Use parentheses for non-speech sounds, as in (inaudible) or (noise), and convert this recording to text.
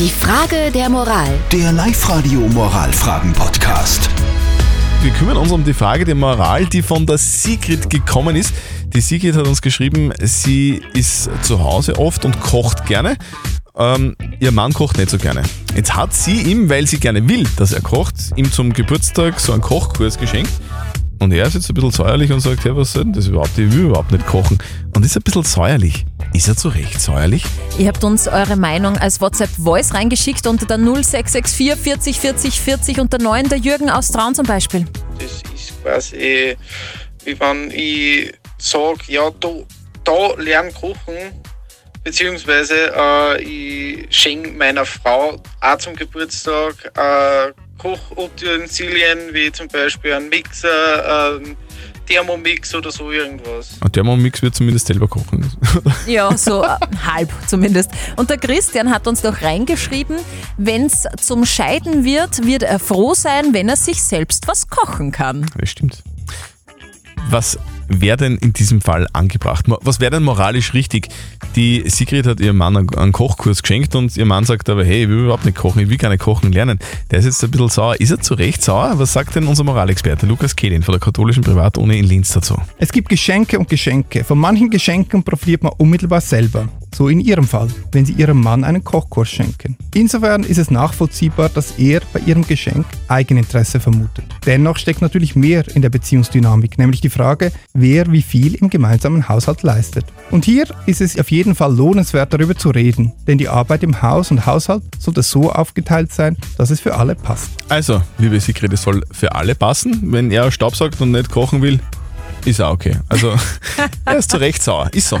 Die Frage der Moral. Der Live-Radio Moralfragen-Podcast. Wir kümmern uns um die Frage der Moral, die von der Sigrid gekommen ist. Die Sigrid hat uns geschrieben, sie ist zu Hause oft und kocht gerne. Ähm, ihr Mann kocht nicht so gerne. Jetzt hat sie ihm, weil sie gerne will, dass er kocht, ihm zum Geburtstag so einen Kochkurs geschenkt. Und er ist jetzt ein bisschen säuerlich und sagt, hey, was soll denn das überhaupt? Ich will überhaupt nicht kochen. Und ist ein bisschen säuerlich. Ist er zu Recht säuerlich? Ihr habt uns eure Meinung als WhatsApp-Voice reingeschickt unter der 0664 40 40 40 und der 9 der Jürgen aus Traun zum Beispiel. Das ist quasi, wie wenn ich sage, ja, da, da lern kochen, beziehungsweise äh, ich schenke meiner Frau auch zum Geburtstag äh, Kochutensilien, wie zum Beispiel einen Mixer, einen Thermomix oder so irgendwas. Und Thermomix wird zumindest selber kochen. (laughs) Ja, so äh, halb zumindest. Und der Christian hat uns doch reingeschrieben, wenn es zum Scheiden wird, wird er froh sein, wenn er sich selbst was kochen kann. Das stimmt. Was wäre denn in diesem Fall angebracht? Was wäre denn moralisch richtig? Die Sigrid hat ihrem Mann einen- Kochkurs geschenkt und ihr Mann sagt aber, hey, ich will überhaupt nicht kochen, ich will gerne kochen lernen. Der ist jetzt ein bisschen sauer. Ist er zu Recht sauer? Was sagt denn unser Moralexperte Lukas Kehlin von der katholischen Privatuni in Linz dazu? Es gibt Geschenke und Geschenke. Von manchen Geschenken profitiert man unmittelbar selber. So in Ihrem Fall, wenn Sie Ihrem Mann einen Kochkurs schenken. Insofern ist es nachvollziehbar, dass er bei Ihrem Geschenk Eigeninteresse vermutet. Dennoch steckt natürlich mehr in der Beziehungsdynamik, nämlich die Frage, wer wie viel im gemeinsamen Haushalt leistet. Und hier ist es auf jeden Fall lohnenswert, darüber zu reden, denn die Arbeit im Haus und Haushalt sollte so aufgeteilt sein, dass es für alle passt. Also, liebe Sigrid, es soll für alle passen. Wenn er Staubsaugt und nicht kochen will, ist auch okay. Also, (laughs) er ist zu Recht sauer. Ist so.